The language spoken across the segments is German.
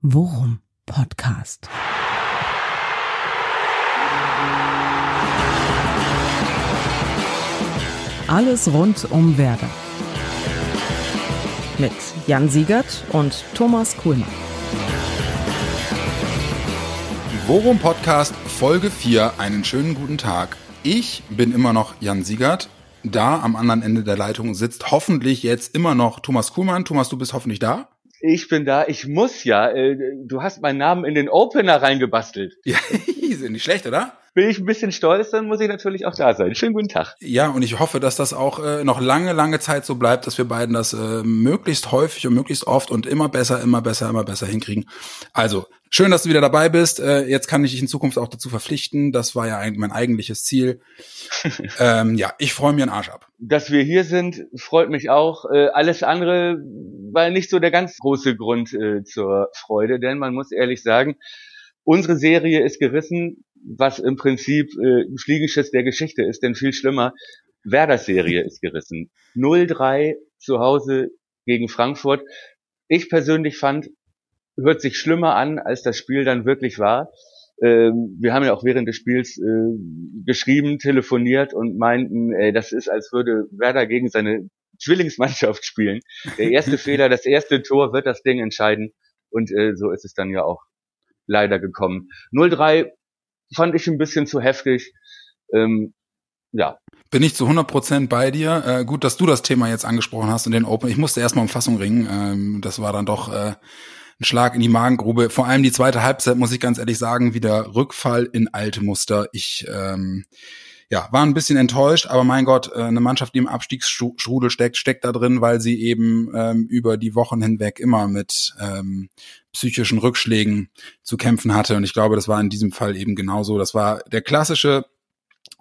Worum Podcast. Alles rund um Werder. Mit Jan Siegert und Thomas Kuhlmann. Worum Podcast Folge 4. Einen schönen guten Tag. Ich bin immer noch Jan Siegert. Da am anderen Ende der Leitung sitzt hoffentlich jetzt immer noch Thomas Kuhlmann. Thomas, du bist hoffentlich da. Ich bin da, ich muss ja. Äh, du hast meinen Namen in den Opener reingebastelt. Ja, sind nicht schlecht, oder? Bin ich ein bisschen stolz, dann muss ich natürlich auch da sein. Schönen guten Tag. Ja, und ich hoffe, dass das auch äh, noch lange, lange Zeit so bleibt, dass wir beiden das äh, möglichst häufig und möglichst oft und immer besser, immer besser, immer besser hinkriegen. Also, schön, dass du wieder dabei bist. Äh, jetzt kann ich dich in Zukunft auch dazu verpflichten. Das war ja mein eigentliches Ziel. ähm, ja, ich freue mir einen Arsch ab. Dass wir hier sind, freut mich auch. Äh, alles andere war nicht so der ganz große Grund äh, zur Freude, denn man muss ehrlich sagen, unsere Serie ist gerissen was im Prinzip äh, ein Fliegenschiss der Geschichte ist, denn viel schlimmer, Werders Serie ist gerissen. 0-3 zu Hause gegen Frankfurt. Ich persönlich fand, hört sich schlimmer an, als das Spiel dann wirklich war. Ähm, wir haben ja auch während des Spiels äh, geschrieben, telefoniert und meinten, ey, das ist, als würde Werder gegen seine Zwillingsmannschaft spielen. Der erste Fehler, das erste Tor wird das Ding entscheiden. Und äh, so ist es dann ja auch leider gekommen. 0-3 fand ich ein bisschen zu heftig. Ähm, ja. Bin ich zu 100% bei dir. Äh, gut, dass du das Thema jetzt angesprochen hast und den Open. Ich musste erstmal um Fassung ringen. Ähm, das war dann doch äh, ein Schlag in die Magengrube. Vor allem die zweite Halbzeit, muss ich ganz ehrlich sagen, wieder Rückfall in alte Muster. Ich ähm, ja, war ein bisschen enttäuscht, aber mein Gott, äh, eine Mannschaft, die im Abstiegsstrudel steckt, steckt da drin, weil sie eben ähm, über die Wochen hinweg immer mit ähm, psychischen Rückschlägen zu kämpfen hatte. Und ich glaube, das war in diesem Fall eben genauso. Das war der klassische,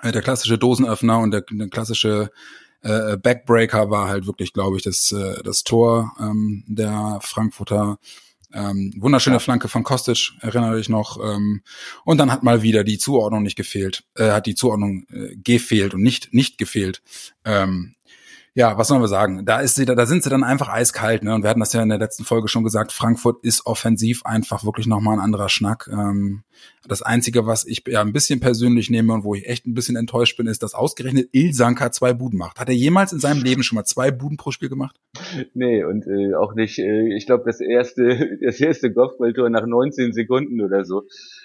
äh, der klassische Dosenöffner und der, der klassische äh, Backbreaker war halt wirklich, glaube ich, das, äh, das Tor ähm, der Frankfurter ähm, wunderschöne ja. Flanke von Kostic, erinnere ich noch. Ähm, und dann hat mal wieder die Zuordnung nicht gefehlt, äh, hat die Zuordnung äh, gefehlt und nicht nicht gefehlt. Ähm, ja, was sollen wir sagen? Da ist sie, da, da sind sie dann einfach eiskalt, ne? Und wir hatten das ja in der letzten Folge schon gesagt. Frankfurt ist offensiv einfach wirklich nochmal ein anderer Schnack. Ähm, das einzige, was ich ja ein bisschen persönlich nehme und wo ich echt ein bisschen enttäuscht bin, ist, dass ausgerechnet Ilsanka zwei Buden macht. Hat er jemals in seinem Leben schon mal zwei Buden pro Spiel gemacht? Nee, und äh, auch nicht, äh, ich glaube, das erste, das erste Golfballtor nach 19 Sekunden oder so.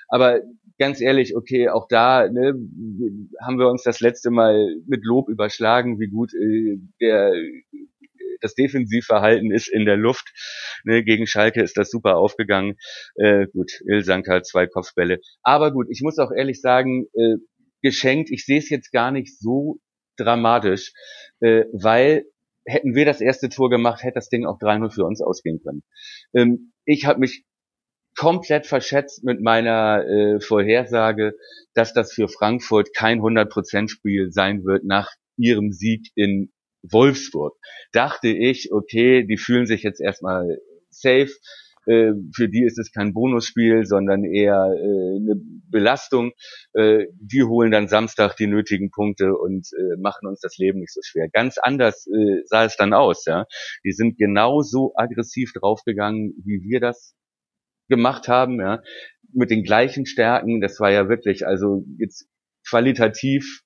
Aber ganz ehrlich, okay, auch da ne, haben wir uns das letzte Mal mit Lob überschlagen, wie gut äh, der das Defensivverhalten ist in der Luft. Ne, gegen Schalke ist das super aufgegangen. Äh, gut, Ilsanker, zwei Kopfbälle. Aber gut, ich muss auch ehrlich sagen, äh, geschenkt, ich sehe es jetzt gar nicht so dramatisch, äh, weil hätten wir das erste Tor gemacht, hätte das Ding auch 3-0 für uns ausgehen können. Ähm, ich habe mich komplett verschätzt mit meiner äh, Vorhersage, dass das für Frankfurt kein 100% Spiel sein wird nach ihrem Sieg in Wolfsburg. Dachte ich, okay, die fühlen sich jetzt erstmal safe. Äh, für die ist es kein Bonusspiel, sondern eher äh, eine Belastung. Äh, die holen dann Samstag die nötigen Punkte und äh, machen uns das Leben nicht so schwer. Ganz anders äh, sah es dann aus. Ja, die sind genauso aggressiv draufgegangen, wie wir das gemacht haben, ja, mit den gleichen Stärken. Das war ja wirklich, also jetzt qualitativ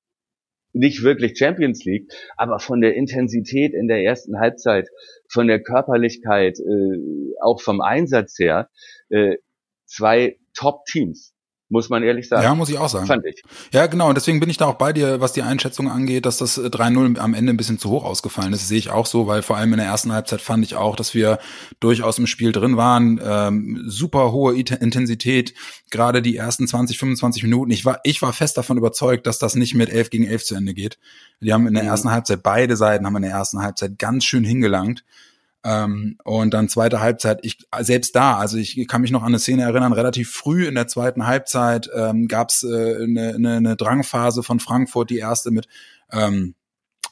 nicht wirklich Champions League, aber von der Intensität in der ersten Halbzeit, von der Körperlichkeit, äh, auch vom Einsatz her, äh, zwei Top-Teams muss man ehrlich sagen. Ja, muss ich auch sagen. Fand ich. Ja, genau. Und deswegen bin ich da auch bei dir, was die Einschätzung angeht, dass das 3-0 äh, am Ende ein bisschen zu hoch ausgefallen ist. Das sehe ich auch so, weil vor allem in der ersten Halbzeit fand ich auch, dass wir durchaus im Spiel drin waren. Ähm, super hohe Intensität, gerade die ersten 20, 25 Minuten. Ich war, ich war fest davon überzeugt, dass das nicht mit 11 gegen 11 zu Ende geht. Die haben in der mhm. ersten Halbzeit, beide Seiten haben in der ersten Halbzeit ganz schön hingelangt. Ähm, und dann zweite Halbzeit, ich selbst da, also ich kann mich noch an eine Szene erinnern, relativ früh in der zweiten Halbzeit ähm, gab es äh, eine, eine, eine Drangphase von Frankfurt, die erste mit ähm,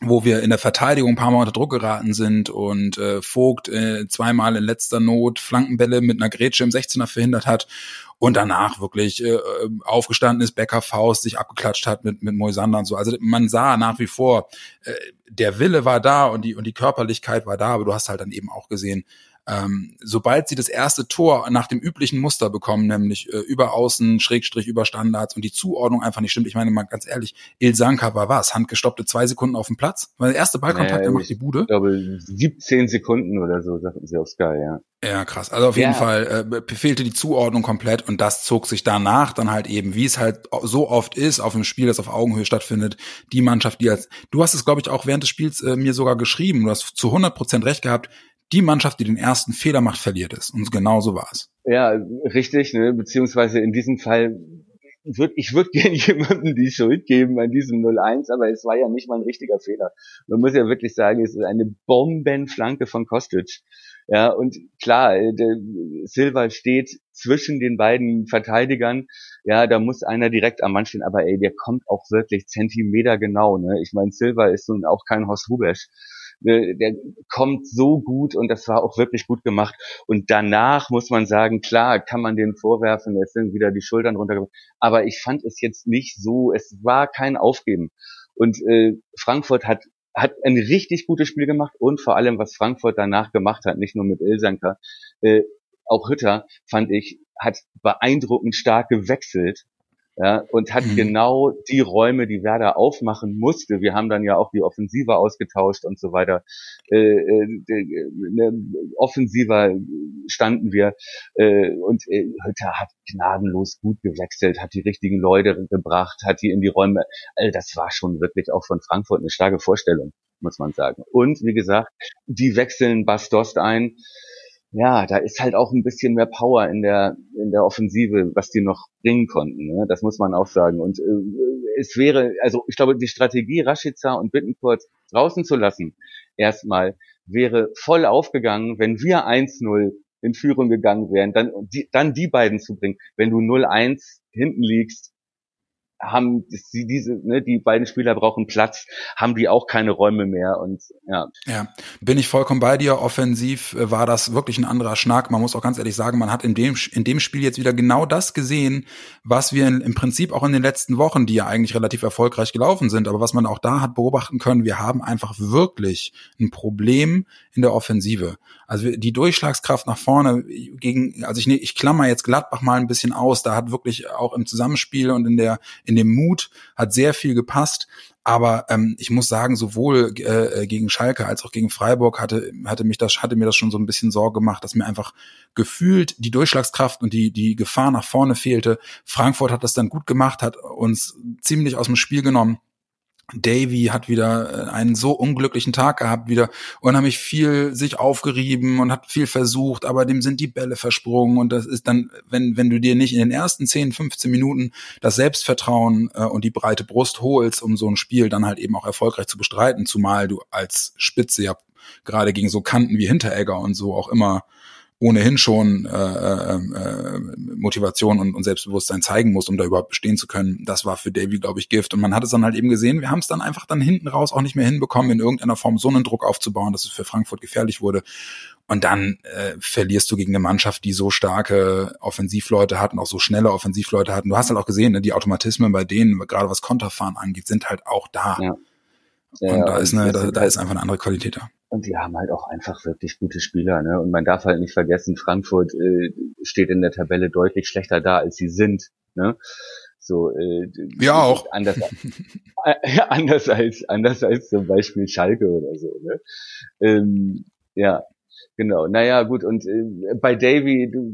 wo wir in der Verteidigung ein paar Mal unter Druck geraten sind und äh, Vogt äh, zweimal in letzter Not Flankenbälle mit einer Grätsche im 16er verhindert hat und danach wirklich äh, aufgestanden ist, Becker Faust sich abgeklatscht hat mit, mit Moisander und so. Also man sah nach wie vor, äh, der Wille war da und die, und die Körperlichkeit war da, aber du hast halt dann eben auch gesehen, ähm, sobald sie das erste Tor nach dem üblichen Muster bekommen, nämlich äh, über Außen, Schrägstrich, über Standards und die Zuordnung einfach nicht stimmt. Ich meine mal ganz ehrlich, Ilsanka war was? Handgestoppte zwei Sekunden auf dem Platz? Weil der erste Ballkontakt, naja, der macht die Bude. Ich glaube 17 Sekunden oder so, sagten sie auf Sky, ja. Ja, krass. Also auf jeden Fall äh, fehlte die Zuordnung komplett und das zog sich danach dann halt eben, wie es halt so oft ist, auf einem Spiel, das auf Augenhöhe stattfindet, die Mannschaft, die als, du hast es glaube ich auch während des Spiels äh, mir sogar geschrieben, du hast zu 100 Prozent recht gehabt, die Mannschaft, die den ersten Fehler macht, verliert es. Und genau so war es. Ja, richtig, ne? beziehungsweise in diesem Fall würd, ich würde gerne jemandem die Schuld geben an diesem 0-1, aber es war ja nicht mal ein richtiger Fehler. Man muss ja wirklich sagen, es ist eine Bombenflanke von Kostic. Ja, und klar, äh, der Silva steht zwischen den beiden Verteidigern. Ja, da muss einer direkt am Mann stehen, aber ey, der kommt auch wirklich Zentimeter genau. Ne? Ich meine, Silva ist nun auch kein Horst Rubesch. Ne, der kommt so gut und das war auch wirklich gut gemacht. Und danach muss man sagen, klar, kann man den vorwerfen, jetzt sind wieder die Schultern runtergekommen. Aber ich fand es jetzt nicht so, es war kein Aufgeben. Und äh, Frankfurt hat hat ein richtig gutes Spiel gemacht und vor allem, was Frankfurt danach gemacht hat, nicht nur mit Ilsanker, äh, auch Hütter, fand ich, hat beeindruckend stark gewechselt ja, und hat mhm. genau die Räume, die Werder aufmachen musste. Wir haben dann ja auch die Offensive ausgetauscht und so weiter. Äh, äh, ne, offensiver standen wir äh, und äh, Hütter hat gnadenlos gut gewechselt, hat die richtigen Leute gebracht, hat die in die Räume. Also das war schon wirklich auch von Frankfurt eine starke Vorstellung, muss man sagen. Und wie gesagt, die wechseln Bastost ein ja, da ist halt auch ein bisschen mehr Power in der in der Offensive, was die noch bringen konnten. Ne? Das muss man auch sagen. Und äh, es wäre, also ich glaube, die Strategie Rashica und Bittenkurt draußen zu lassen, erstmal wäre voll aufgegangen, wenn wir 1-0 in Führung gegangen wären, dann die, dann die beiden zu bringen. Wenn du 0-1 hinten liegst, haben die, diese, ne, die beiden Spieler brauchen Platz, haben die auch keine Räume mehr und ja. Ja, bin ich vollkommen bei dir. Offensiv äh, war das wirklich ein anderer Schnack. Man muss auch ganz ehrlich sagen, man hat in dem, in dem Spiel jetzt wieder genau das gesehen, was wir in, im Prinzip auch in den letzten Wochen, die ja eigentlich relativ erfolgreich gelaufen sind, aber was man auch da hat beobachten können, wir haben einfach wirklich ein Problem in der Offensive. Also die Durchschlagskraft nach vorne gegen, also ich, ich klammer jetzt Gladbach mal ein bisschen aus, da hat wirklich auch im Zusammenspiel und in der, in dem Mut hat sehr viel gepasst. Aber ähm, ich muss sagen, sowohl äh, gegen Schalke als auch gegen Freiburg hatte, hatte mich das, hatte mir das schon so ein bisschen Sorge gemacht, dass mir einfach gefühlt die Durchschlagskraft und die, die Gefahr nach vorne fehlte. Frankfurt hat das dann gut gemacht, hat uns ziemlich aus dem Spiel genommen. Davy hat wieder äh, einen so unglücklichen Tag gehabt, wieder unheimlich viel sich aufgerieben und hat viel versucht, aber dem sind die Bälle versprungen und das ist dann, wenn, wenn du dir nicht in den ersten 10, 15 Minuten das Selbstvertrauen äh, und die breite Brust holst, um so ein Spiel dann halt eben auch erfolgreich zu bestreiten, zumal du als Spitze ja gerade gegen so Kanten wie Hinteregger und so auch immer ohnehin schon äh, äh, äh, Motivation und, und Selbstbewusstsein zeigen muss, um da überhaupt bestehen zu können. Das war für Davy, glaube ich, Gift. Und man hat es dann halt eben gesehen, wir haben es dann einfach dann hinten raus auch nicht mehr hinbekommen, in irgendeiner Form so einen Druck aufzubauen, dass es für Frankfurt gefährlich wurde. Und dann äh, verlierst du gegen eine Mannschaft, die so starke Offensivleute hat und auch so schnelle Offensivleute hat. Und du hast halt auch gesehen, ne, die Automatismen bei denen, gerade was Konterfahren angeht, sind halt auch da. Ja. Ja, und da ist eine, da, da ist einfach eine andere Qualität da. Und die haben halt auch einfach wirklich gute Spieler, ne? Und man darf halt nicht vergessen, Frankfurt äh, steht in der Tabelle deutlich schlechter da, als sie sind, ne? So, äh, ja auch. Anders, äh, anders als anders als zum Beispiel Schalke oder so, ne? Ähm, ja, genau. Naja, gut. Und äh, bei Davy, du,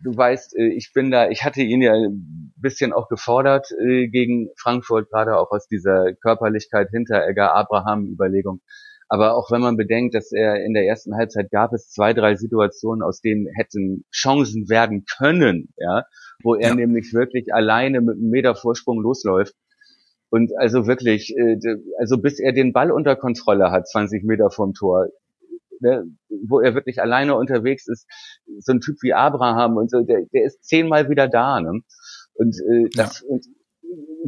du weißt, äh, ich bin da, ich hatte ihn ja ein bisschen auch gefordert äh, gegen Frankfurt, gerade auch aus dieser Körperlichkeit hinter Egger Abraham Überlegung. Aber auch wenn man bedenkt, dass er in der ersten Halbzeit gab es zwei, drei Situationen, aus denen hätten Chancen werden können, ja, wo er ja. nämlich wirklich alleine mit einem Meter Vorsprung losläuft. Und also wirklich, äh, also bis er den Ball unter Kontrolle hat, 20 Meter vom Tor, ne, wo er wirklich alleine unterwegs ist, so ein Typ wie Abraham und so, der, der ist zehnmal wieder da. Ne? Und, äh, das, ja. und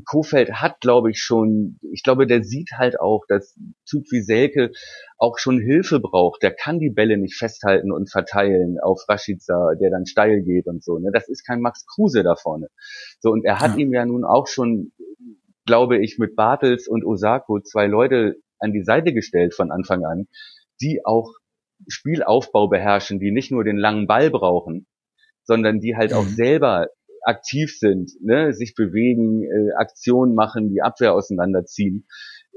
Kofeld hat, glaube ich, schon, ich glaube, der sieht halt auch, dass Typ wie Selke auch schon Hilfe braucht. Der kann die Bälle nicht festhalten und verteilen auf Rashica, der dann steil geht und so. Ne? Das ist kein Max Kruse da vorne. So, und er hat ja. ihm ja nun auch schon, glaube ich, mit Bartels und Osako zwei Leute an die Seite gestellt von Anfang an, die auch Spielaufbau beherrschen, die nicht nur den langen Ball brauchen, sondern die halt mhm. auch selber aktiv sind, ne, sich bewegen, äh, Aktionen machen, die Abwehr auseinanderziehen,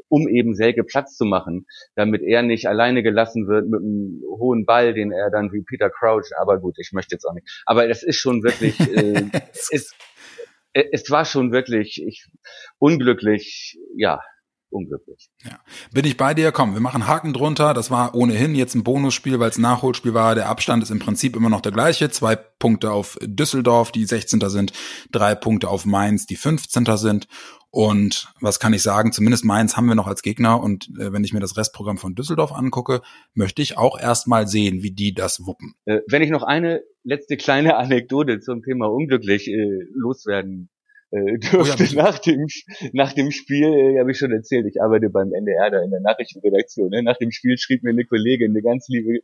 um eben Selke Platz zu machen, damit er nicht alleine gelassen wird mit einem hohen Ball, den er dann wie Peter Crouch, aber gut, ich möchte jetzt auch nicht. Aber es ist schon wirklich, äh, es, es war schon wirklich ich, unglücklich, ja, unglücklich. Ja. Bin ich bei dir? Komm, wir machen Haken drunter. Das war ohnehin jetzt ein Bonusspiel, weil es Nachholspiel war. Der Abstand ist im Prinzip immer noch der gleiche. Zwei Punkte auf Düsseldorf, die 16. sind, drei Punkte auf Mainz, die 15. sind. Und was kann ich sagen? Zumindest Mainz haben wir noch als Gegner. Und äh, wenn ich mir das Restprogramm von Düsseldorf angucke, möchte ich auch erstmal sehen, wie die das wuppen. Äh, wenn ich noch eine letzte kleine Anekdote zum Thema unglücklich äh, loswerden äh, durfte oh ja, nach dem nach dem Spiel, äh, habe ich schon erzählt, ich arbeite beim NDR da in der Nachrichtenredaktion. Ne? Nach dem Spiel schrieb mir eine Kollegin, eine ganz liebe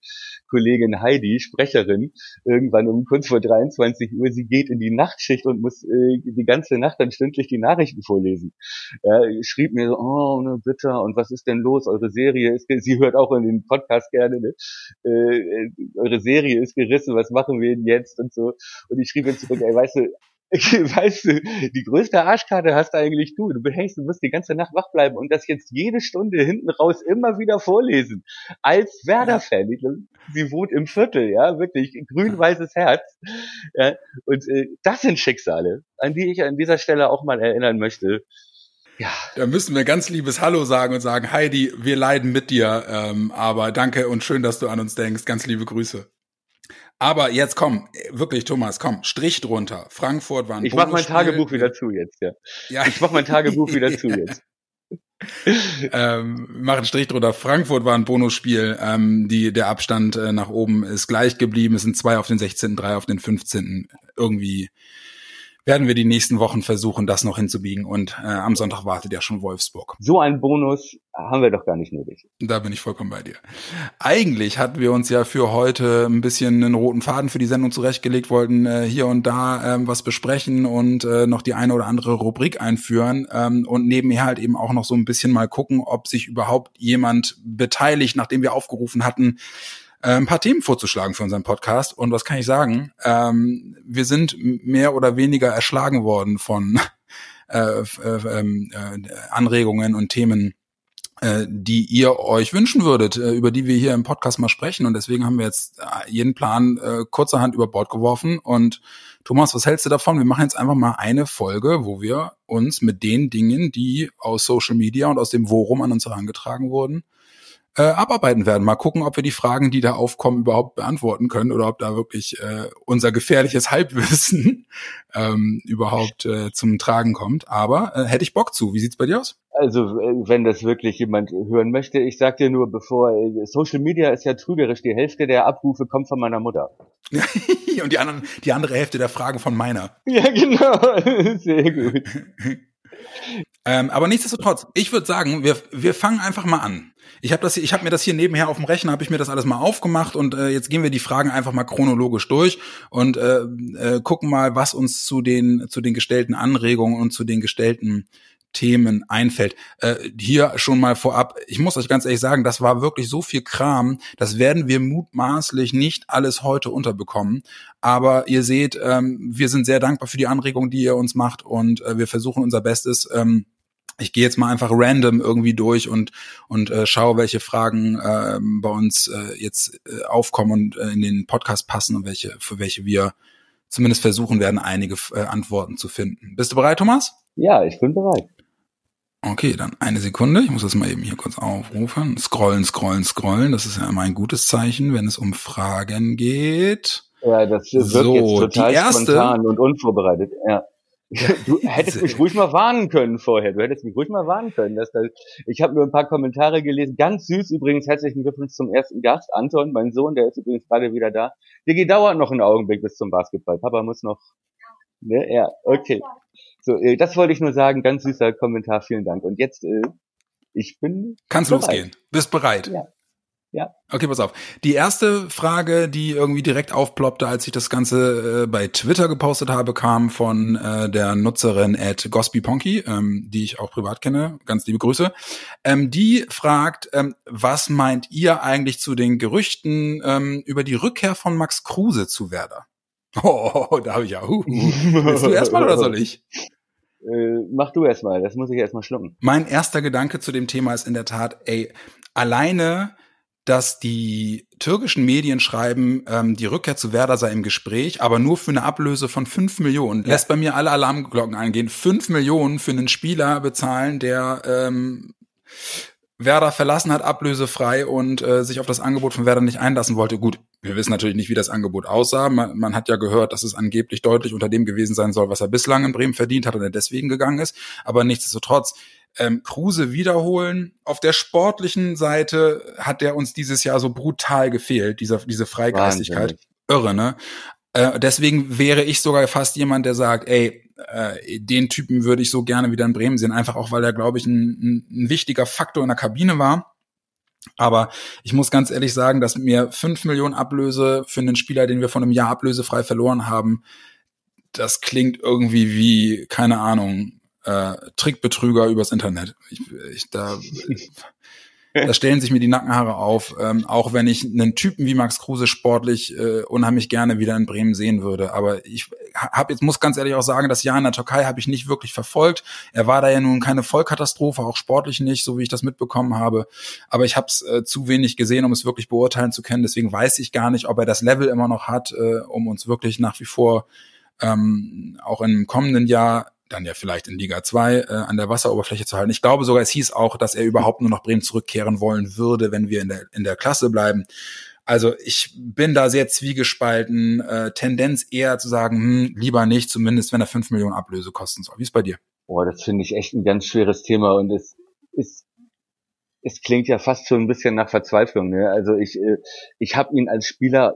Kollegin Heidi, Sprecherin, irgendwann um kurz vor 23 Uhr, sie geht in die Nachtschicht und muss äh, die ganze Nacht dann stündlich die Nachrichten vorlesen. Ja, schrieb mir so, oh, ne, bitte, und was ist denn los? Eure Serie ist, sie hört auch in den Podcast gerne, ne? äh, äh eure Serie ist gerissen, was machen wir denn jetzt und so. Und ich schrieb mir zurück, ey, weißt du, weißt du, die größte Arschkarte hast eigentlich du. Du behängst, du musst die ganze Nacht wach bleiben und das jetzt jede Stunde hinten raus immer wieder vorlesen. Als Werder-Fan. Sie wohnt im Viertel, ja, wirklich grün-weißes Herz. Ja, und äh, das sind Schicksale, an die ich an dieser Stelle auch mal erinnern möchte. Ja. Da müssen wir ganz liebes Hallo sagen und sagen, Heidi, wir leiden mit dir, ähm, aber danke und schön, dass du an uns denkst. Ganz liebe Grüße. Aber jetzt komm, wirklich Thomas, komm, Strich drunter. Frankfurt war ein Ich mach mein Tagebuch wieder zu jetzt, ja. ja. Ich mach mein Tagebuch wieder zu jetzt. ähm, machen Strich drunter. Frankfurt war ein Bonusspiel. Ähm, die, der Abstand äh, nach oben ist gleich geblieben. Es sind zwei auf den 16., drei auf den 15. Irgendwie werden wir die nächsten Wochen versuchen, das noch hinzubiegen. Und äh, am Sonntag wartet ja schon Wolfsburg. So ein Bonus haben wir doch gar nicht nötig. Da bin ich vollkommen bei dir. Eigentlich hatten wir uns ja für heute ein bisschen einen roten Faden für die Sendung zurechtgelegt, wollten äh, hier und da ähm, was besprechen und äh, noch die eine oder andere Rubrik einführen ähm, und nebenher halt eben auch noch so ein bisschen mal gucken, ob sich überhaupt jemand beteiligt, nachdem wir aufgerufen hatten, ein paar Themen vorzuschlagen für unseren Podcast. Und was kann ich sagen? Ähm, wir sind mehr oder weniger erschlagen worden von äh, äh, ähm, äh, Anregungen und Themen, äh, die ihr euch wünschen würdet, äh, über die wir hier im Podcast mal sprechen. Und deswegen haben wir jetzt äh, jeden Plan äh, kurzerhand über Bord geworfen. Und Thomas, was hältst du davon? Wir machen jetzt einfach mal eine Folge, wo wir uns mit den Dingen, die aus Social Media und aus dem Forum an uns herangetragen wurden, äh, abarbeiten werden. Mal gucken, ob wir die Fragen, die da aufkommen, überhaupt beantworten können oder ob da wirklich äh, unser gefährliches Halbwissen ähm, überhaupt äh, zum Tragen kommt. Aber äh, hätte ich Bock zu. Wie sieht's bei dir aus? Also, äh, wenn das wirklich jemand hören möchte, ich sag dir nur, bevor äh, Social Media ist ja trügerisch, die Hälfte der Abrufe kommt von meiner Mutter. Und die anderen, die andere Hälfte der Fragen von meiner. Ja, genau. Sehr gut. Ähm, aber nichtsdestotrotz, ich würde sagen, wir, wir fangen einfach mal an. Ich habe das, ich habe mir das hier nebenher auf dem Rechner, habe ich mir das alles mal aufgemacht und äh, jetzt gehen wir die Fragen einfach mal chronologisch durch und äh, äh, gucken mal, was uns zu den zu den gestellten Anregungen und zu den gestellten Themen einfällt. Äh, hier schon mal vorab, ich muss euch ganz ehrlich sagen, das war wirklich so viel Kram, das werden wir mutmaßlich nicht alles heute unterbekommen. Aber ihr seht, ähm, wir sind sehr dankbar für die Anregungen, die ihr uns macht und äh, wir versuchen unser Bestes. Ähm, ich gehe jetzt mal einfach random irgendwie durch und und äh, schaue, welche Fragen äh, bei uns äh, jetzt äh, aufkommen und äh, in den Podcast passen und welche für welche wir zumindest versuchen werden, einige äh, Antworten zu finden. Bist du bereit, Thomas? Ja, ich bin bereit. Okay, dann eine Sekunde. Ich muss das mal eben hier kurz aufrufen. Scrollen, scrollen, scrollen. Das ist ja immer ein gutes Zeichen, wenn es um Fragen geht. Ja, das wird so, jetzt total erste, spontan und unvorbereitet. Ja. Du hättest mich ruhig mal warnen können vorher. Du hättest mich ruhig mal warnen können. Dass das, ich habe nur ein paar Kommentare gelesen. Ganz süß übrigens. Herzlichen Glückwunsch zum ersten Gast. Anton, mein Sohn, der ist übrigens gerade wieder da. Digi dauert noch einen Augenblick bis zum Basketball. Papa muss noch. Ne? Ja, okay. So, äh, das wollte ich nur sagen. Ganz süßer Kommentar. Vielen Dank. Und jetzt, äh, ich bin. Kannst bereit. losgehen. Bist bereit. Ja. Ja. Okay, pass auf. Die erste Frage, die irgendwie direkt aufploppte, als ich das Ganze äh, bei Twitter gepostet habe, kam von äh, der Nutzerin at Gospyponky, ähm, die ich auch privat kenne. Ganz liebe Grüße. Ähm, die fragt, ähm, was meint ihr eigentlich zu den Gerüchten über die Rückkehr von Max Kruse zu Werder? Oh, da habe ich ja. Uh, Willst du erstmal oder soll ich? Äh, mach du erstmal, das muss ich erstmal schlucken. Mein erster Gedanke zu dem Thema ist in der Tat, ey, alleine dass die türkischen Medien schreiben, ähm, die Rückkehr zu Werder sei im Gespräch, aber nur für eine Ablöse von fünf Millionen. Ja. Lässt bei mir alle Alarmglocken eingehen. Fünf Millionen für einen Spieler bezahlen, der ähm, Werder verlassen hat, ablösefrei und äh, sich auf das Angebot von Werder nicht einlassen wollte. Gut, wir wissen natürlich nicht, wie das Angebot aussah. Man, man, hat ja gehört, dass es angeblich deutlich unter dem gewesen sein soll, was er bislang in Bremen verdient hat und er deswegen gegangen ist. Aber nichtsdestotrotz, ähm, Kruse wiederholen. Auf der sportlichen Seite hat der uns dieses Jahr so brutal gefehlt, dieser, diese Freigeistigkeit. Wahnsinn. Irre, ne? Äh, deswegen wäre ich sogar fast jemand, der sagt, ey, äh, den Typen würde ich so gerne wieder in Bremen sehen, einfach auch, weil er, glaube ich, ein, ein, wichtiger Faktor in der Kabine war. Aber ich muss ganz ehrlich sagen, dass mir fünf Millionen Ablöse für einen Spieler, den wir von einem Jahr ablösefrei verloren haben, das klingt irgendwie wie, keine Ahnung, äh, Trickbetrüger übers Internet. Ich, ich, da, da stellen sich mir die Nackenhaare auf, ähm, auch wenn ich einen Typen wie Max Kruse sportlich äh, unheimlich gerne wieder in Bremen sehen würde. Aber ich habe jetzt muss ganz ehrlich auch sagen, das Jahr in der Türkei habe ich nicht wirklich verfolgt. Er war da ja nun keine Vollkatastrophe, auch sportlich nicht, so wie ich das mitbekommen habe. Aber ich habe es äh, zu wenig gesehen, um es wirklich beurteilen zu können. Deswegen weiß ich gar nicht, ob er das Level immer noch hat, äh, um uns wirklich nach wie vor ähm, auch im kommenden Jahr dann ja vielleicht in Liga 2 äh, an der Wasseroberfläche zu halten. Ich glaube sogar, es hieß auch, dass er überhaupt nur nach Bremen zurückkehren wollen würde, wenn wir in der, in der Klasse bleiben. Also ich bin da sehr zwiegespalten, äh, Tendenz eher zu sagen, hm, lieber nicht, zumindest wenn er fünf Millionen Ablöse kosten soll. Wie ist bei dir? Boah, das finde ich echt ein ganz schweres Thema und es ist es klingt ja fast schon ein bisschen nach Verzweiflung. Ne? Also ich, äh, ich habe ihn als Spieler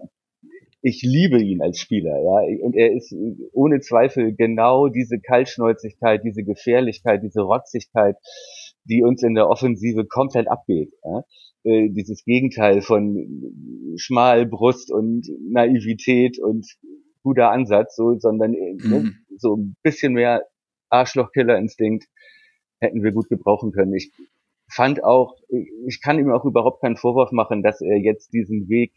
ich liebe ihn als Spieler, ja. Und er ist ohne Zweifel genau diese Kaltschnäuzigkeit, diese Gefährlichkeit, diese Rotzigkeit, die uns in der Offensive komplett abgeht. Ja? Äh, dieses Gegenteil von Schmalbrust und Naivität und guter Ansatz, so, sondern äh, ne, mhm. so ein bisschen mehr Arschlochkillerinstinkt hätten wir gut gebrauchen können. Ich fand auch, ich kann ihm auch überhaupt keinen Vorwurf machen, dass er jetzt diesen Weg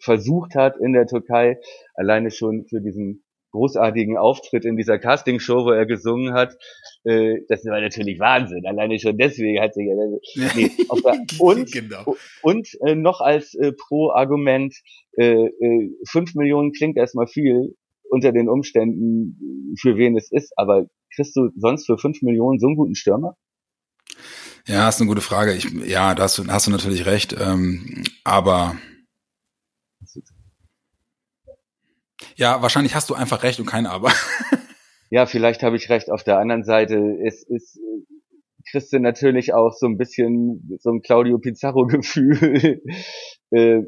versucht hat in der Türkei, alleine schon für diesen großartigen Auftritt in dieser Castingshow, wo er gesungen hat. Äh, das war natürlich Wahnsinn. Alleine schon deswegen hat sich er nee, und genau. und äh, noch als äh, Pro-Argument äh, äh, 5 Millionen klingt erstmal viel unter den Umständen, für wen es ist, aber kriegst du sonst für 5 Millionen so einen guten Stürmer? Ja, ist eine gute Frage. Ich, ja, da hast du, hast du natürlich recht. Ähm, aber Ja, wahrscheinlich hast du einfach recht und kein Aber. ja, vielleicht habe ich recht. Auf der anderen Seite ist, ist kriegst du natürlich auch so ein bisschen so ein Claudio Pizarro-Gefühl. äh,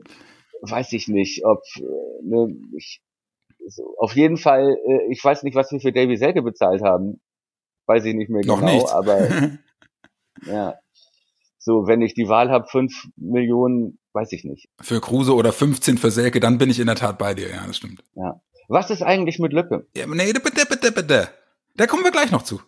weiß ich nicht, ob äh, ne, ich, so, auf jeden Fall, äh, ich weiß nicht, was wir für Davy Selke bezahlt haben. Weiß ich nicht mehr Noch genau, nicht. aber ja. So, wenn ich die Wahl habe, fünf Millionen weiß ich nicht. Für Kruse oder 15 für Selke, dann bin ich in der Tat bei dir, ja, das stimmt. Ja. Was ist eigentlich mit Lücke? Ja, nee, bitte, bitte, bitte. Da kommen wir gleich noch zu.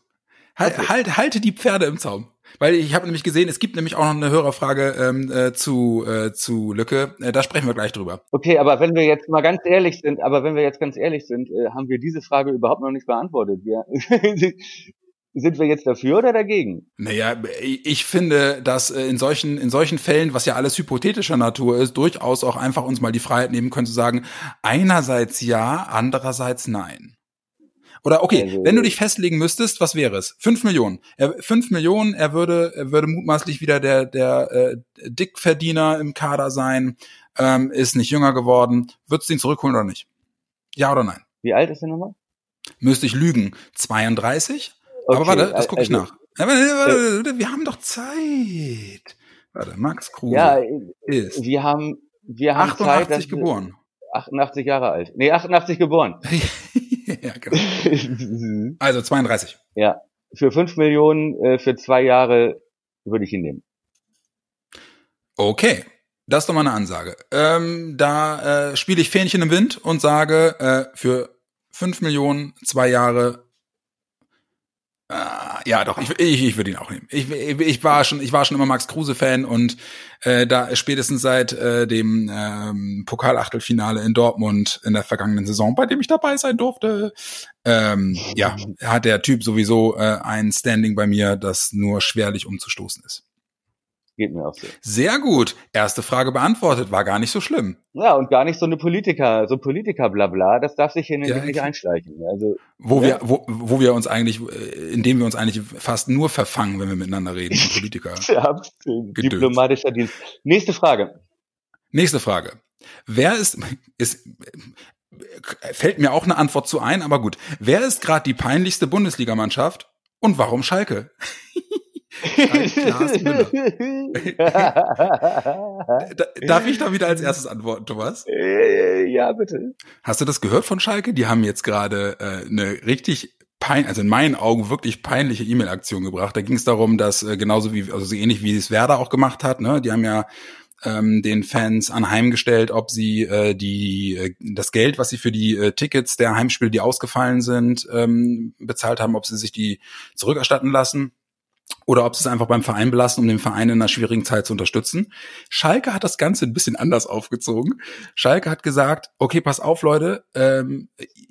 Halt, okay. halt, halte die Pferde im Zaum. Weil ich habe nämlich gesehen, es gibt nämlich auch noch eine Hörerfrage ähm, äh, zu, äh, zu Lücke. Äh, da sprechen wir gleich drüber. Okay, aber wenn wir jetzt mal ganz ehrlich sind, aber wenn wir jetzt ganz ehrlich sind, äh, haben wir diese Frage überhaupt noch nicht beantwortet. Wir, sind wir jetzt dafür oder dagegen? Naja, ich finde, dass äh, in solchen, in solchen Fällen, was ja alles hypothetischer Natur ist, durchaus auch einfach uns mal die Freiheit nehmen können zu sagen, einerseits ja, andererseits nein. Oder okay, also, wenn du dich festlegen müsstest, was wäre es? Fünf Millionen. Er, fünf Millionen, er würde, er würde mutmaßlich wieder der, der äh, Dickverdiener im Kader sein, ähm, ist nicht jünger geworden. Würdest du ihn zurückholen oder nicht? Ja oder nein? Wie alt ist er nochmal? Müsste ich lügen. 32? Okay, Aber warte, das gucke ich also, nach. Ja, warte, warte, wir haben doch Zeit. Warte, Max Kruse ja, ist. Wir haben, wir haben 88 Zeit, geboren. 88 Jahre alt. Nee, 88 geboren. ja, genau. also 32. Ja. Für 5 Millionen äh, für zwei Jahre würde ich ihn nehmen. Okay. Das ist doch mal eine Ansage. Ähm, da äh, spiele ich Fähnchen im Wind und sage, äh, für fünf Millionen, zwei Jahre, äh, ja, doch, ich, ich, ich würde ihn auch nehmen. Ich, ich, ich war schon, ich war schon immer Max Kruse-Fan und äh, da spätestens seit äh, dem ähm, Pokalachtelfinale in Dortmund in der vergangenen Saison, bei dem ich dabei sein durfte, ähm, ja, hat der Typ sowieso äh, ein Standing bei mir, das nur schwerlich umzustoßen ist. Geht mir auch so. Sehr gut. Erste Frage beantwortet. War gar nicht so schlimm. Ja, und gar nicht so eine Politiker, so Politiker-Blabla, das darf sich hier Ja, nicht ich- einschleichen. Also, Wo ne? wir, wo, wo wir uns eigentlich, äh, indem wir uns eigentlich fast nur verfangen, wenn wir miteinander reden, Politiker. Ja, diplomatischer Dienst. Nächste Frage. Nächste Frage. Wer ist, ist, fällt mir auch eine Antwort zu ein, aber gut. Wer ist gerade die peinlichste Bundesligamannschaft und warum Schalke? Darf ich da wieder als erstes antworten, Thomas? Äh, ja, bitte. Hast du das gehört von Schalke? Die haben jetzt gerade äh, eine richtig pein, also in meinen Augen wirklich peinliche E-Mail-Aktion gebracht. Da ging es darum, dass äh, genauso wie, also so ähnlich wie es Werder auch gemacht hat, ne, die haben ja ähm, den Fans anheimgestellt, ob sie äh, die äh, das Geld, was sie für die äh, Tickets der Heimspiele, die ausgefallen sind, ähm, bezahlt haben, ob sie sich die zurückerstatten lassen oder ob sie es einfach beim Verein belassen, um den Verein in einer schwierigen Zeit zu unterstützen. Schalke hat das Ganze ein bisschen anders aufgezogen. Schalke hat gesagt, okay, pass auf, Leute, ähm,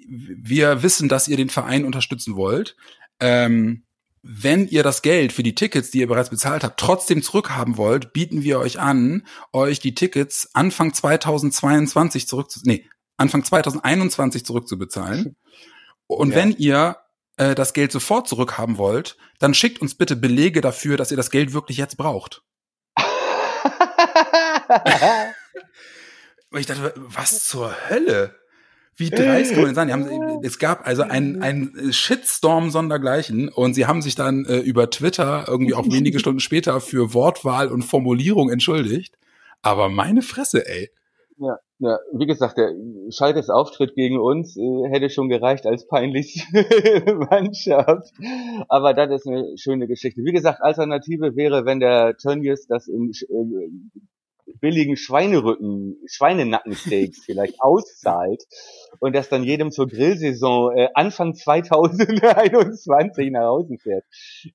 wir wissen, dass ihr den Verein unterstützen wollt. Ähm, wenn ihr das Geld für die Tickets, die ihr bereits bezahlt habt, trotzdem zurückhaben wollt, bieten wir euch an, euch die Tickets Anfang 2022 zurück, nee, Anfang 2021 zurückzubezahlen. Und Ja. wenn ihr äh, das Geld sofort zurückhaben wollt, dann schickt uns bitte Belege dafür, dass ihr das Geld wirklich jetzt braucht. Und ich dachte, was zur Hölle? Wie dreist kann man denn sein? Die haben, es gab also einen, einen Shitstorm sondergleichen und sie haben sich dann äh, über Twitter irgendwie auch wenige Stunden später für Wortwahl und Formulierung entschuldigt. Aber meine Fresse, ey. Ja, ja, wie gesagt, der Schalkes Auftritt gegen uns äh, hätte schon gereicht als peinlichste Mannschaft. Aber das ist eine schöne Geschichte. Wie gesagt, Alternative wäre, wenn der Tönnies das in äh, billigen Schweinerücken, Schweinenackensteaks vielleicht auszahlt und das dann jedem zur Grillsaison äh, Anfang 2021 nach Hause fährt.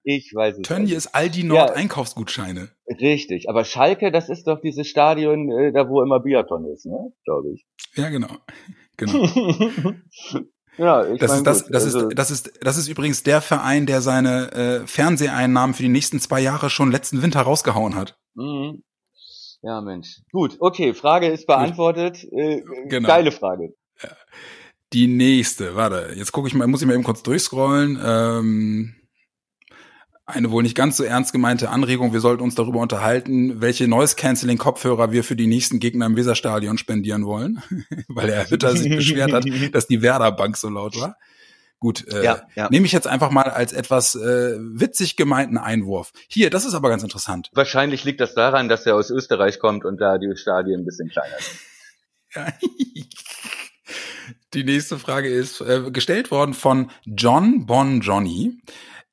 Ich weiß es Tönnies nicht. ist Aldi Nord Ja. Einkaufsgutscheine. Richtig, aber Schalke, das ist doch dieses Stadion, äh, da wo immer Biathlon ist, ne? Glaube ich. Ja, genau. Genau. ja, ich Das ist das, das also, ist, das ist, das ist übrigens der Verein, der seine äh, Fernseheinnahmen für die nächsten zwei Jahre schon letzten Winter rausgehauen hat. mhm. Ja, Mensch. Gut, okay, Frage ist beantwortet. Äh, Genau. Geile Frage. Die nächste, warte, jetzt gucke ich mal, muss ich mal eben kurz durchscrollen. Ähm, eine wohl nicht ganz so ernst gemeinte Anregung, wir sollten uns darüber unterhalten, welche Noise-Canceling-Kopfhörer wir für die nächsten Gegner im Weserstadion spendieren wollen, weil der Hütter sich beschwert hat, dass die Werder-Bank so laut war. Gut, äh, Ja, ja. nehme ich jetzt einfach mal als etwas äh, witzig gemeinten Einwurf. Hier, das ist aber ganz interessant. Wahrscheinlich liegt das daran, dass er aus Österreich kommt und da die Stadien ein bisschen kleiner sind. Die nächste Frage ist äh, gestellt worden von John Bon Johnny.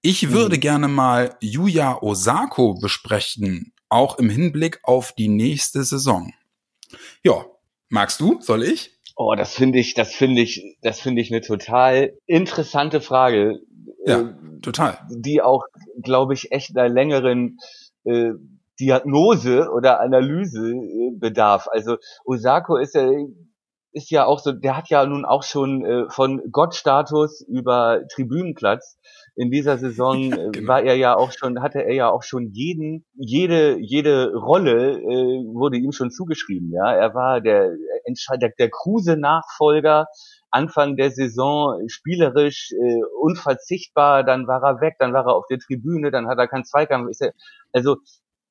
Ich würde Mhm. gerne mal Yuya Osako besprechen, auch im Hinblick auf die nächste Saison. Ja, magst du? Soll ich? Oh, das finde ich, das finde ich, das finde ich eine total interessante Frage. Ja. Äh, Total. die auch, glaube ich, echt einer längeren äh, Diagnose oder Analyse äh, bedarf. Also Osako ist ja ist ja auch so, der hat ja nun auch schon äh, von Gottstatus über Tribünenplatz in dieser Saison Ja, äh, genau. war er ja auch schon, hatte er ja auch schon jeden, jede, jede Rolle äh, wurde ihm schon zugeschrieben. Ja, er war der Entscheid- der, der Kruse-Nachfolger. Anfang der Saison spielerisch äh, unverzichtbar, dann war er weg, dann war er auf der Tribüne, dann hat er keinen Zweikampf. Also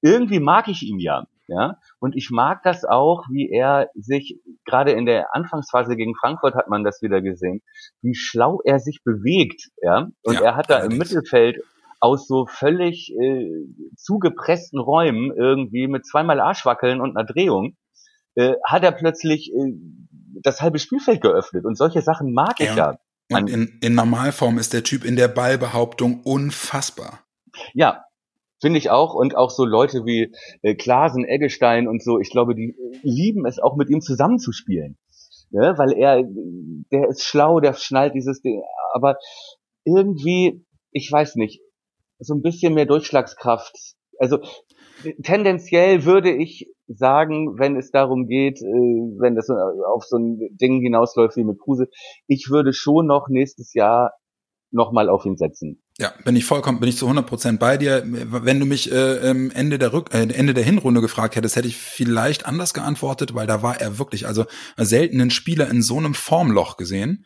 irgendwie mag ich ihn ja, ja, und ich mag das auch, wie er sich gerade in der Anfangsphase gegen Frankfurt hat man das wieder gesehen, wie schlau er sich bewegt, ja, und Ja, er hat da im. Mittelfeld aus so völlig äh, zugepressten Räumen irgendwie mit zweimal Arschwackeln und einer Drehung äh, hat er plötzlich äh, das halbe Spielfeld geöffnet und solche Sachen mag ich Ja. ja. Und in, in Normalform ist der Typ in der Ballbehauptung unfassbar. Ja, Finde ich auch. Und auch so Leute wie äh, Klasen, Eggestein und so, ich glaube, die lieben es auch mit ihm zusammenzuspielen. Ne? Weil er, der ist schlau, der schnallt dieses Ding. Aber irgendwie, ich weiß nicht, so ein bisschen mehr Durchschlagskraft. Also tendenziell würde ich sagen, wenn es darum geht, äh, wenn das auf so ein Ding hinausläuft wie mit Kruse, ich würde schon noch nächstes Jahr nochmal auf ihn setzen. Ja, bin ich vollkommen, bin ich zu 100 Prozent bei dir. Wenn du mich äh, Ende der Rück, äh, Ende der Hinrunde gefragt hättest, hätte ich vielleicht anders geantwortet, weil da war er wirklich, also selten einen Spieler in so einem Formloch gesehen.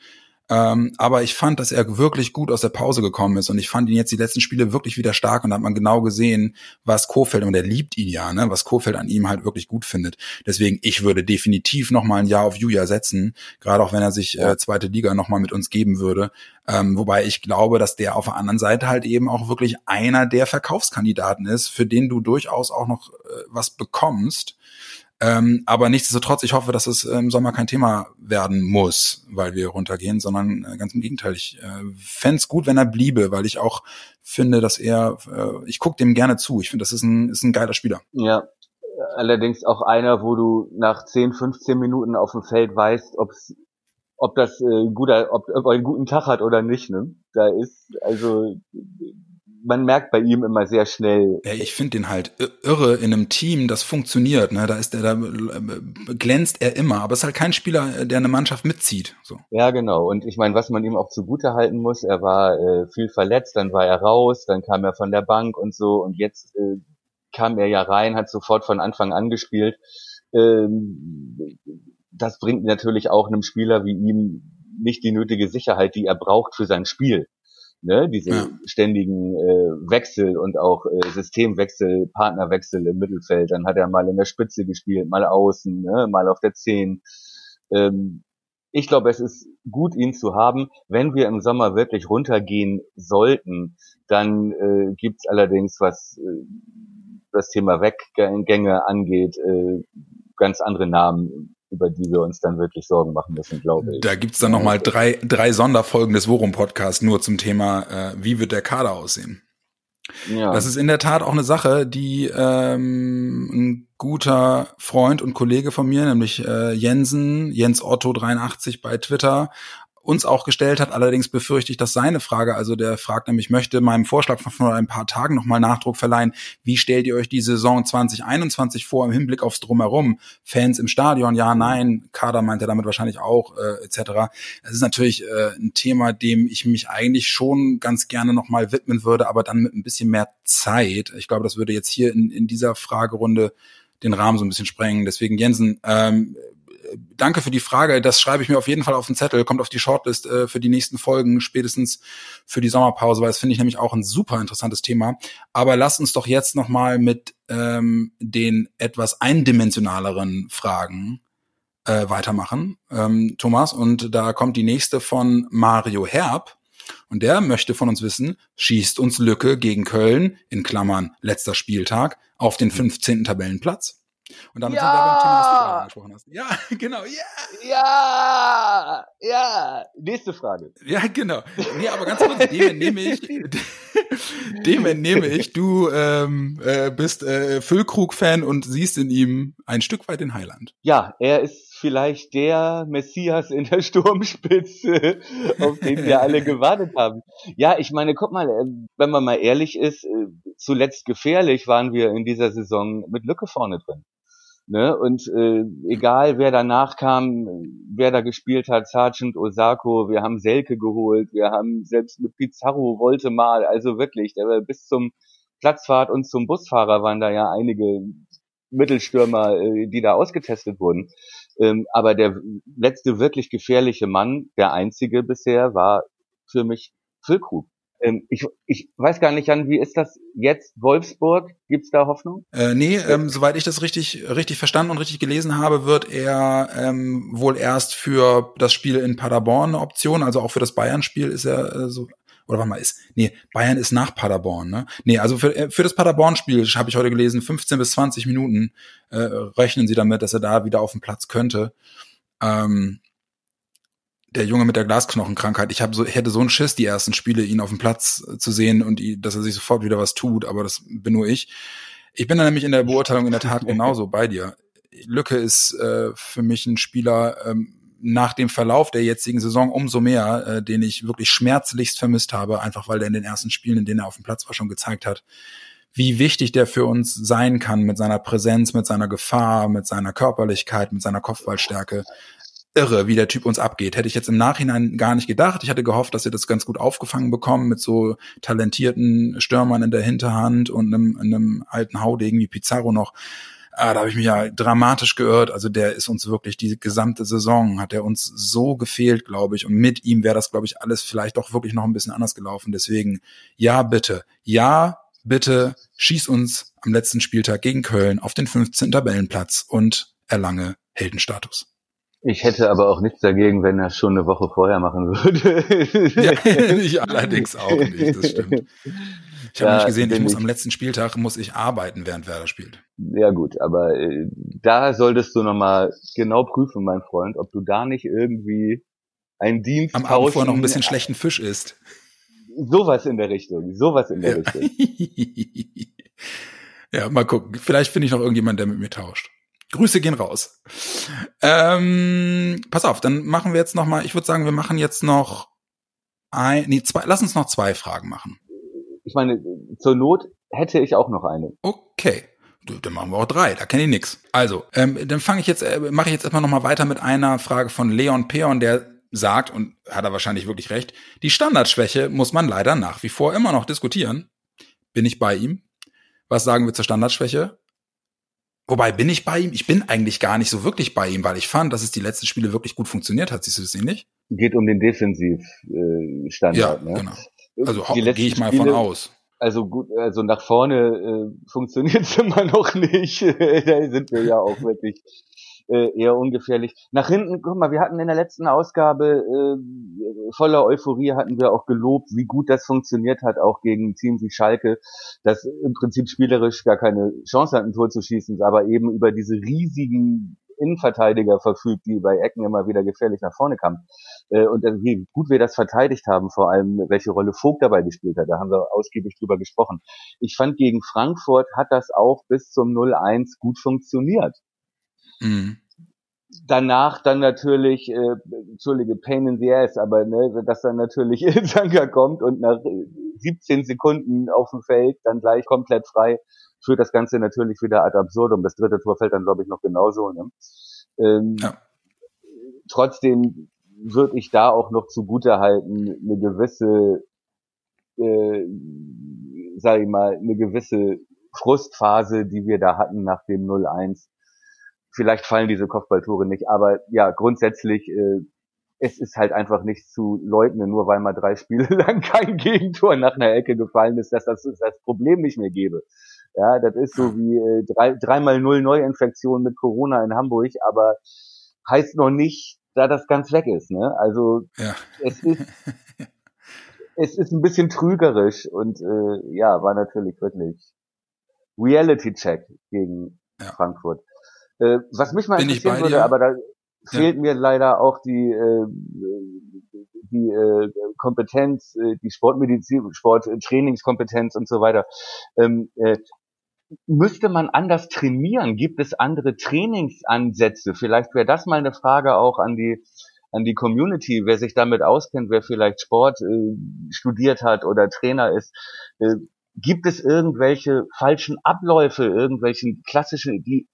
Ähm, aber ich fand, dass er wirklich gut aus der Pause gekommen ist und ich fand ihn jetzt die letzten Spiele wirklich wieder stark und da hat man genau gesehen, was Kofeld, und er liebt ihn ja, ne, was Kofeld an ihm halt wirklich gut findet. Deswegen, ich würde definitiv nochmal ein Jahr auf Julia setzen, gerade auch wenn er sich äh, zweite Liga nochmal mit uns geben würde. Ähm, wobei ich glaube, dass der auf der anderen Seite halt eben auch wirklich einer der Verkaufskandidaten ist, für den du durchaus auch noch äh, was bekommst ähm, aber nichtsdestotrotz, ich hoffe, dass es im Sommer kein Thema werden muss, weil wir runtergehen, sondern äh, ganz im Gegenteil. Ich äh, fände gut, wenn er bliebe, weil ich auch finde, dass er, äh, ich gucke dem gerne zu. Ich finde, das ist ein, ist ein geiler Spieler. Ja, allerdings auch einer, wo du nach 10, 15 Minuten auf dem Feld weißt, ob's, ob das äh, guter, ob, ob er einen guten Tag hat oder nicht. Ne? Da ist also man merkt bei ihm immer sehr schnell. Ja, ich finde den halt irre in einem Team, das funktioniert. Ne? Da ist er, da äh, glänzt er immer, aber es ist halt kein Spieler, der eine Mannschaft mitzieht. So. Ja, genau. Und ich meine, was man ihm auch zugute halten muss, er war äh, viel verletzt, dann war er raus, dann kam er von der Bank und so und jetzt äh, kam er ja rein, hat sofort von Anfang an gespielt. Ähm, das bringt natürlich auch einem Spieler wie ihm nicht die nötige Sicherheit, die er braucht für sein Spiel ne, diese ja. ständigen äh, Wechsel und auch äh, Systemwechsel, Partnerwechsel im Mittelfeld. Dann hat er mal in der Spitze gespielt, mal außen, ne, mal auf der Zehn. Ähm, ich glaube, es ist gut, ihn zu haben. Wenn wir im Sommer wirklich runtergehen sollten, dann äh, gibt's allerdings, was äh, das Thema Weggänge angeht, äh, ganz andere Namen, über die wir uns dann wirklich Sorgen machen müssen, glaube ich. Da gibt's dann nochmal drei, drei Sonderfolgen des Worum-Podcasts nur zum Thema, äh, wie wird der Kader aussehen. Ja. Das ist in der Tat auch eine Sache, die ähm, ein guter Freund und Kollege von mir, nämlich äh, Jensen, Jens Otto 83 bei Twitter, uns auch gestellt hat. Allerdings befürchte ich, dass seine Frage, also der fragt nämlich, möchte meinem Vorschlag von vor ein paar Tagen nochmal Nachdruck verleihen. Wie stellt ihr euch die Saison 2021 vor im Hinblick aufs Drumherum? Fans im Stadion, ja, nein. Kader meint er damit wahrscheinlich auch, äh, etc. Es ist natürlich äh, ein Thema, dem ich mich eigentlich schon ganz gerne nochmal widmen würde, aber dann mit ein bisschen mehr Zeit. Ich glaube, das würde jetzt hier in, in dieser Fragerunde den Rahmen so ein bisschen sprengen. Deswegen, Jensen, ähm, danke für die Frage. Das schreibe ich mir auf jeden Fall auf den Zettel, kommt auf die Shortlist äh, für die nächsten Folgen, spätestens für die Sommerpause, weil das finde ich nämlich auch ein super interessantes Thema. Aber lasst uns doch jetzt nochmal mit ähm, den etwas eindimensionaleren Fragen äh, weitermachen, ähm, Thomas. Und da kommt die nächste von Mario Herb. Und der möchte von uns wissen, schießt uns Lücke gegen Köln, in Klammern letzter Spieltag, auf den 15. Tabellenplatz? Und damit ja. sind wir beim Thema, das du gerade angesprochen hast. Ja, genau, ja. Ja, ja. Nächste Frage. Ja, genau. Nee, aber ganz kurz, dem entnehme ich, dem entnehme ich, du ähm, äh, bist äh, Füllkrug-Fan und siehst in ihm ein Stück weit den Heiland. Ja, er ist vielleicht der Messias in der Sturmspitze, auf den wir alle gewartet haben. Ja, ich meine, guck mal, äh, wenn man mal ehrlich ist, äh, zuletzt gefährlich waren wir in dieser Saison mit Lücke vorne drin. Ne? Und äh, egal wer danach kam, wer da gespielt hat, Sergeant Osako, wir haben Selke geholt, wir haben selbst mit Pizarro wollte mal, also wirklich, war bis zum Platzfahrt und zum Busfahrer waren da ja einige Mittelstürmer, äh, die da ausgetestet wurden. Ähm, aber der letzte wirklich gefährliche Mann, der einzige bisher, war für mich Füllkrug. Ähm, ich, ich weiß gar nicht, Jan, wie ist das jetzt Wolfsburg? Gibt's da Hoffnung? Äh, nee, ähm, soweit ich das richtig, richtig verstanden und richtig gelesen habe, wird er ähm, wohl erst für das Spiel in Paderborn eine Option, also auch für das Bayern-Spiel ist er äh, so oder warte mal, ist, nee, Bayern ist nach Paderborn, ne? Nee, also für, äh, für das Paderborn-Spiel habe ich heute gelesen, 15 bis 20 Minuten äh, rechnen sie damit, dass er da wieder auf dem Platz könnte. Ähm, der Junge mit der Glasknochenkrankheit. Ich habe so, hätte so einen Schiss, die ersten Spiele, ihn auf dem Platz zu sehen und dass er sich sofort wieder was tut, aber das bin nur ich. Ich bin da nämlich in der Beurteilung in der Tat genauso bei dir. Lücke ist äh, für mich ein Spieler ähm, nach dem Verlauf der jetzigen Saison umso mehr, äh, den ich wirklich schmerzlichst vermisst habe, einfach weil er in den ersten Spielen, in denen er auf dem Platz war, schon gezeigt hat, wie wichtig der für uns sein kann mit seiner Präsenz, mit seiner Gefahr, mit seiner Körperlichkeit, mit seiner Kopfballstärke. Irre, wie der Typ uns abgeht. Hätte ich jetzt im Nachhinein gar nicht gedacht. Ich hatte gehofft, dass wir das ganz gut aufgefangen bekommen mit so talentierten Stürmern in der Hinterhand und einem, einem alten Haudegen wie Pizarro noch. Ah, da habe ich mich ja dramatisch geirrt. Also der ist uns wirklich die gesamte Saison, hat er uns so gefehlt, glaube ich. Und mit ihm wäre das, glaube ich, alles vielleicht doch wirklich noch ein bisschen anders gelaufen. Deswegen, ja, bitte. Ja, bitte schieß uns am letzten Spieltag gegen Köln auf den 15. Tabellenplatz und erlange Heldenstatus. Ich hätte aber auch nichts dagegen, wenn er schon eine Woche vorher machen würde. ja, ich allerdings auch nicht, das stimmt. Ich habe nicht gesehen, ich muss ich, am letzten Spieltag muss ich arbeiten, während Werder spielt. Ja gut, aber äh, da solltest du nochmal genau prüfen, mein Freund, ob du da nicht irgendwie einen Dienst Am Abend vorher noch ein bisschen schlechten Fisch isst. Sowas in der Richtung, sowas in der ja. Richtung. ja, mal gucken. Vielleicht finde ich noch irgendjemand, der mit mir tauscht. Grüße gehen raus. Ähm, pass auf, dann machen wir jetzt noch mal. Ich würde sagen, wir machen jetzt noch ein, nee, zwei. Lass uns noch zwei Fragen machen. Ich meine, zur Not hätte ich auch noch eine. Okay. Dann machen wir auch drei, da kenne ich nix. Also, ähm, dann fange ich jetzt, äh, mache ich jetzt erstmal noch mal weiter mit einer Frage von Leon Peon, der sagt, und hat er wahrscheinlich wirklich recht, die Standardschwäche muss man leider nach wie vor immer noch diskutieren. Bin ich bei ihm? Was sagen wir zur Standardschwäche? Wobei bin ich bei ihm? Ich bin eigentlich gar nicht so wirklich bei ihm, weil ich fand, dass es die letzten Spiele wirklich gut funktioniert hat. Siehst du das ähnlich? Geht um den Defensivstandard. Äh, ja, ne? genau. Also gehe ich mal Spiele, von aus. Also gut, also nach vorne äh, funktioniert es immer noch nicht. da sind wir ja auch wirklich äh, eher ungefährlich. Nach hinten, guck mal, wir hatten in der letzten Ausgabe äh, voller Euphorie hatten wir auch gelobt, wie gut das funktioniert hat, auch gegen ein Team wie Schalke, das im Prinzip spielerisch gar keine Chance hat, ein Tor zu schießen, aber eben über diese riesigen Innenverteidiger verfügt, die bei Ecken immer wieder gefährlich nach vorne kamen. Äh, und wie gut wir das verteidigt haben, vor allem welche Rolle Vogt dabei gespielt hat, da haben wir ausgiebig drüber gesprochen. Ich fand, gegen Frankfurt hat das auch bis zum 0-1 gut funktioniert. Mhm. Danach dann natürlich, äh, entschuldige, Pain in the Ass, aber ne, dass dann natürlich Ilzanka kommt und nach 17 Sekunden auf dem Feld dann gleich komplett frei, führt das Ganze natürlich wieder ad absurdum. Das dritte Tor fällt dann, glaube ich, noch genauso. Ne? Ähm, ja. Trotzdem würde ich da auch noch zugute halten, eine gewisse, äh, sag ich mal, eine gewisse Frustphase, die wir da hatten nach dem 0-1, vielleicht fallen diese Kopfballtore nicht, aber ja, grundsätzlich, äh, es ist halt einfach nicht zu leugnen, nur weil mal drei Spiele lang kein Gegentor nach einer Ecke gefallen ist, dass das das Problem nicht mehr gäbe. Ja, das ist so wie äh, drei, dreimal null Neuinfektion mit Corona in Hamburg, aber heißt noch nicht, da das ganz weg ist. Ne? Also ja. es ist es ist ein bisschen trügerisch und äh, ja, war natürlich wirklich Reality Check gegen ja. Frankfurt. Äh, was mich mal interessieren würde, aber da fehlt ja. mir leider auch die äh, die äh, Kompetenz, äh, die Sportmedizin, Sporttrainingskompetenz und so weiter. Ähm, äh, müsste man anders trainieren? Gibt es andere Trainingsansätze? Vielleicht wäre das mal eine Frage auch an die an die Community, wer sich damit auskennt, wer vielleicht Sport äh, studiert hat oder Trainer ist. Äh, gibt es irgendwelche falschen Abläufe, irgendwelchen klassischen, die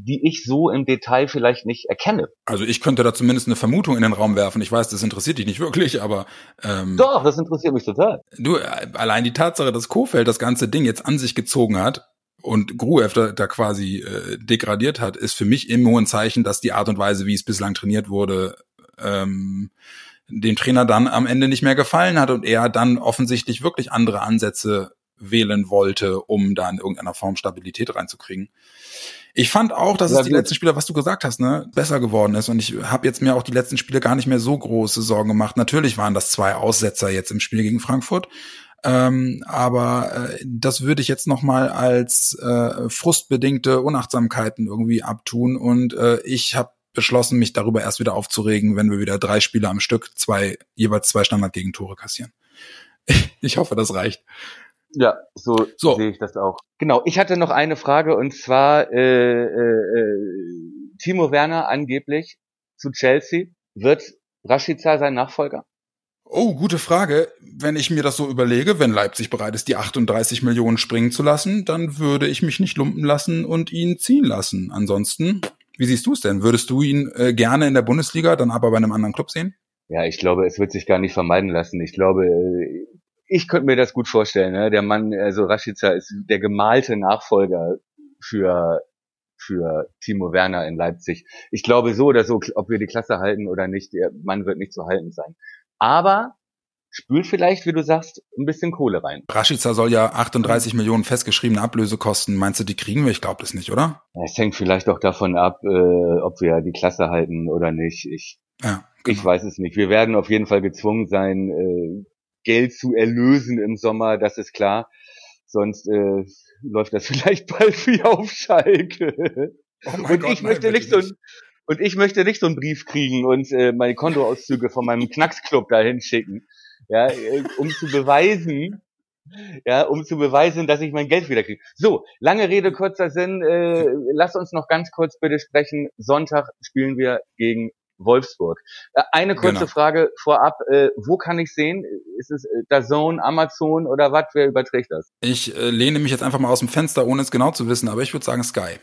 die ich so im Detail vielleicht nicht erkenne. Also ich könnte da zumindest eine Vermutung in den Raum werfen. Ich weiß, das interessiert dich nicht wirklich, aber ähm, doch, das interessiert mich total. Du allein die Tatsache, dass Kofeld das ganze Ding jetzt an sich gezogen hat und Gruev da, da quasi äh, degradiert hat, ist für mich immer ein Zeichen, dass die Art und Weise, wie es bislang trainiert wurde, ähm, dem Trainer dann am Ende nicht mehr gefallen hat und er dann offensichtlich wirklich andere Ansätze wählen wollte, um da in irgendeiner Form Stabilität reinzukriegen. Ich fand auch, dass ja, es die gut. letzten Spiele, was du gesagt hast, ne, besser geworden ist. Und ich habe jetzt mir auch die letzten Spiele gar nicht mehr so große Sorgen gemacht. Natürlich waren das zwei Aussetzer jetzt im Spiel gegen Frankfurt. Ähm, aber äh, das würde ich jetzt noch mal als äh, frustbedingte Unachtsamkeiten irgendwie abtun. Und äh, ich habe beschlossen, mich darüber erst wieder aufzuregen, wenn wir wieder drei Spiele am Stück, zwei, jeweils zwei Standardgegentore kassieren. Ich hoffe, das reicht. Ja, so, so, sehe ich das auch. Genau, ich hatte noch eine Frage und zwar äh, äh, äh, Timo Werner angeblich zu Chelsea. Wird Rashica sein Nachfolger? Oh, gute Frage. Wenn ich mir das so überlege, wenn Leipzig bereit ist, die 38 Millionen springen zu lassen, dann würde ich mich nicht lumpen lassen und ihn ziehen lassen. Ansonsten, wie siehst du es denn? Würdest du ihn äh, gerne in der Bundesliga, dann aber bei einem anderen Club sehen? Ja, ich glaube, es wird sich gar nicht vermeiden lassen. Ich glaube, äh, ich könnte mir das gut vorstellen. Ne? Der Mann, also Rashica ist der gemalte Nachfolger für für Timo Werner in Leipzig. Ich glaube so oder so, ob wir die Klasse halten oder nicht, der Mann wird nicht zu halten sein aber spült vielleicht, wie du sagst, ein bisschen Kohle rein. Rashica soll ja 38 Millionen festgeschriebene Ablöse kosten. Meinst du, die kriegen wir? Ich glaube das nicht, oder? Es hängt vielleicht auch davon ab, äh, ob wir die Klasse halten oder nicht. Ich, ja, genau. ich weiß es nicht. Wir werden auf jeden Fall gezwungen sein, äh, Geld zu erlösen im Sommer, das ist klar. Sonst äh, läuft das vielleicht bald wie auf Schalke. Oh und Gott, ich nein, möchte nicht so ein, und ich möchte nicht so einen Brief kriegen und äh, meine Kontoauszüge von meinem Knacksclub dahin schicken, ja, äh, um zu beweisen, ja, um zu beweisen, dass ich mein Geld wieder kriege. So, lange Rede, kurzer Sinn. Äh, lass uns noch ganz kurz bitte sprechen. Sonntag spielen wir gegen Wolfsburg. Äh, eine kurze genau. Frage vorab. Äh, wo kann ich sehen? Ist es äh, der Zone, Amazon oder was? Wer überträgt das? Ich äh, lehne mich jetzt einfach mal aus dem Fenster, ohne es genau zu wissen, aber ich würde sagen Sky.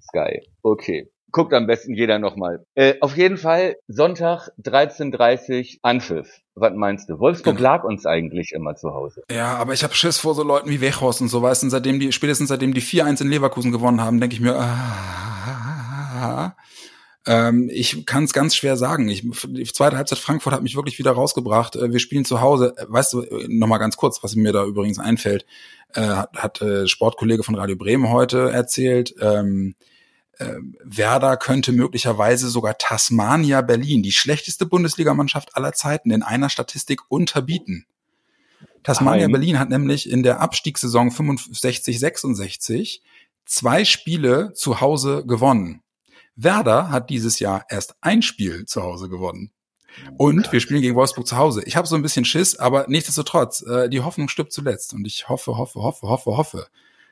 Sky, okay guckt am besten jeder nochmal. Äh, auf jeden Fall Sonntag 13.30 Anpfiff. Was meinst du? Wolfsburg genau. lag uns eigentlich immer zu Hause. Ja, aber ich habe Schiss vor so Leuten wie Wechhorst und so, weißt du, seitdem die, spätestens seitdem die 4-1 in Leverkusen gewonnen haben, denke ich mir, ah, ähm, ich kann es ganz schwer sagen. Ich, die zweite Halbzeit Frankfurt hat mich wirklich wieder rausgebracht. Äh, wir spielen zu Hause. Äh, weißt du, äh, noch mal ganz kurz, was mir da übrigens einfällt, äh, hat, hat äh, Sportkollege von Radio Bremen heute erzählt. Ähm, äh, Werder könnte möglicherweise sogar Tasmania Berlin, die schlechteste Bundesligamannschaft aller Zeiten, in einer Statistik unterbieten. Tasmania Nein. Berlin hat nämlich in der Abstiegssaison 65, 66 zwei Spiele zu Hause gewonnen. Werder hat dieses Jahr erst ein Spiel zu Hause gewonnen. Und wir spielen gegen Wolfsburg zu Hause. Ich habe so ein bisschen Schiss, aber nichtsdestotrotz, äh, die Hoffnung stirbt zuletzt. Und ich hoffe, hoffe, hoffe, hoffe, hoffe,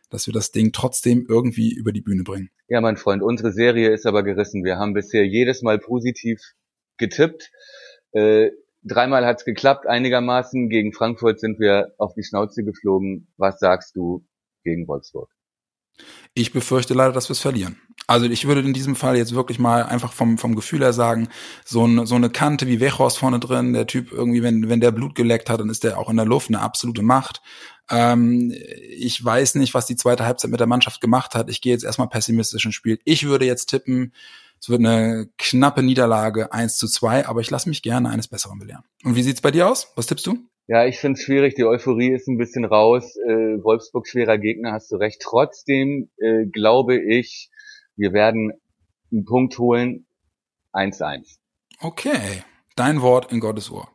dass wir das Ding trotzdem irgendwie über die Bühne bringen. Ja, mein Freund, unsere Serie ist aber gerissen. Wir haben bisher jedes Mal positiv getippt. Äh, dreimal hat's geklappt, einigermaßen. Gegen Frankfurt sind wir auf die Schnauze geflogen. Was sagst du gegen Wolfsburg? Ich befürchte leider, dass wir es verlieren. Also ich würde in diesem Fall jetzt wirklich mal einfach vom, vom Gefühl her sagen, so, ein, so eine Kante wie Wechhorst vorne drin, der Typ irgendwie, wenn, wenn der Blut geleckt hat, dann ist der auch in der Luft eine absolute Macht. Ähm, ich weiß nicht, was die zweite Halbzeit mit der Mannschaft gemacht hat. Ich gehe jetzt erstmal pessimistisch ins Spiel. Ich würde jetzt tippen, es wird eine knappe Niederlage 1 zu 2, aber ich lasse mich gerne eines Besseren belehren. Und wie sieht's bei dir aus? Was tippst du? Ja, ich finde es schwierig. Die Euphorie ist ein bisschen raus. Äh, Wolfsburg schwerer Gegner, hast du recht. Trotzdem äh, glaube ich, wir werden einen Punkt holen. 1-1. Okay. Dein Wort in Gottes Ohr.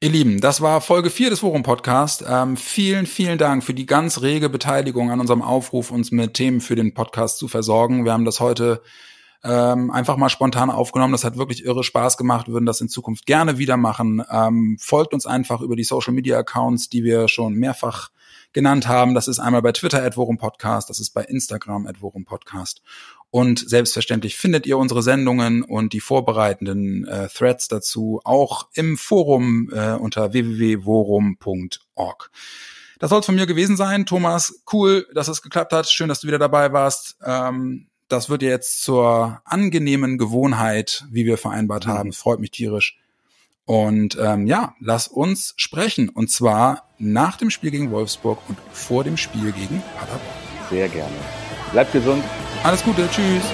Ihr Lieben, das war Folge 4 des Forum Podcast. Ähm, vielen, vielen Dank für die ganz rege Beteiligung an unserem Aufruf, uns mit Themen für den Podcast zu versorgen. Wir haben das heute ähm, einfach mal spontan aufgenommen. Das hat wirklich irre Spaß gemacht. Würden das in Zukunft gerne wieder machen. Ähm, folgt uns einfach über die Social Media Accounts, die wir schon mehrfach genannt haben. Das ist einmal bei Twitter at Worum Podcast, das ist bei Instagram at Worum Podcast. Und selbstverständlich findet ihr unsere Sendungen und die vorbereitenden äh, Threads dazu auch im Forum äh, unter www.worum.org. Das soll es von mir gewesen sein. Thomas, cool, dass es geklappt hat. Schön, dass du wieder dabei warst. Ähm, das wird jetzt zur angenehmen Gewohnheit, wie wir vereinbart haben. Es freut mich tierisch. Und ähm, ja, lass uns sprechen. Und zwar nach dem Spiel gegen Wolfsburg und vor dem Spiel gegen Paderborn. Sehr gerne. Bleibt gesund. Alles Gute, tschüss.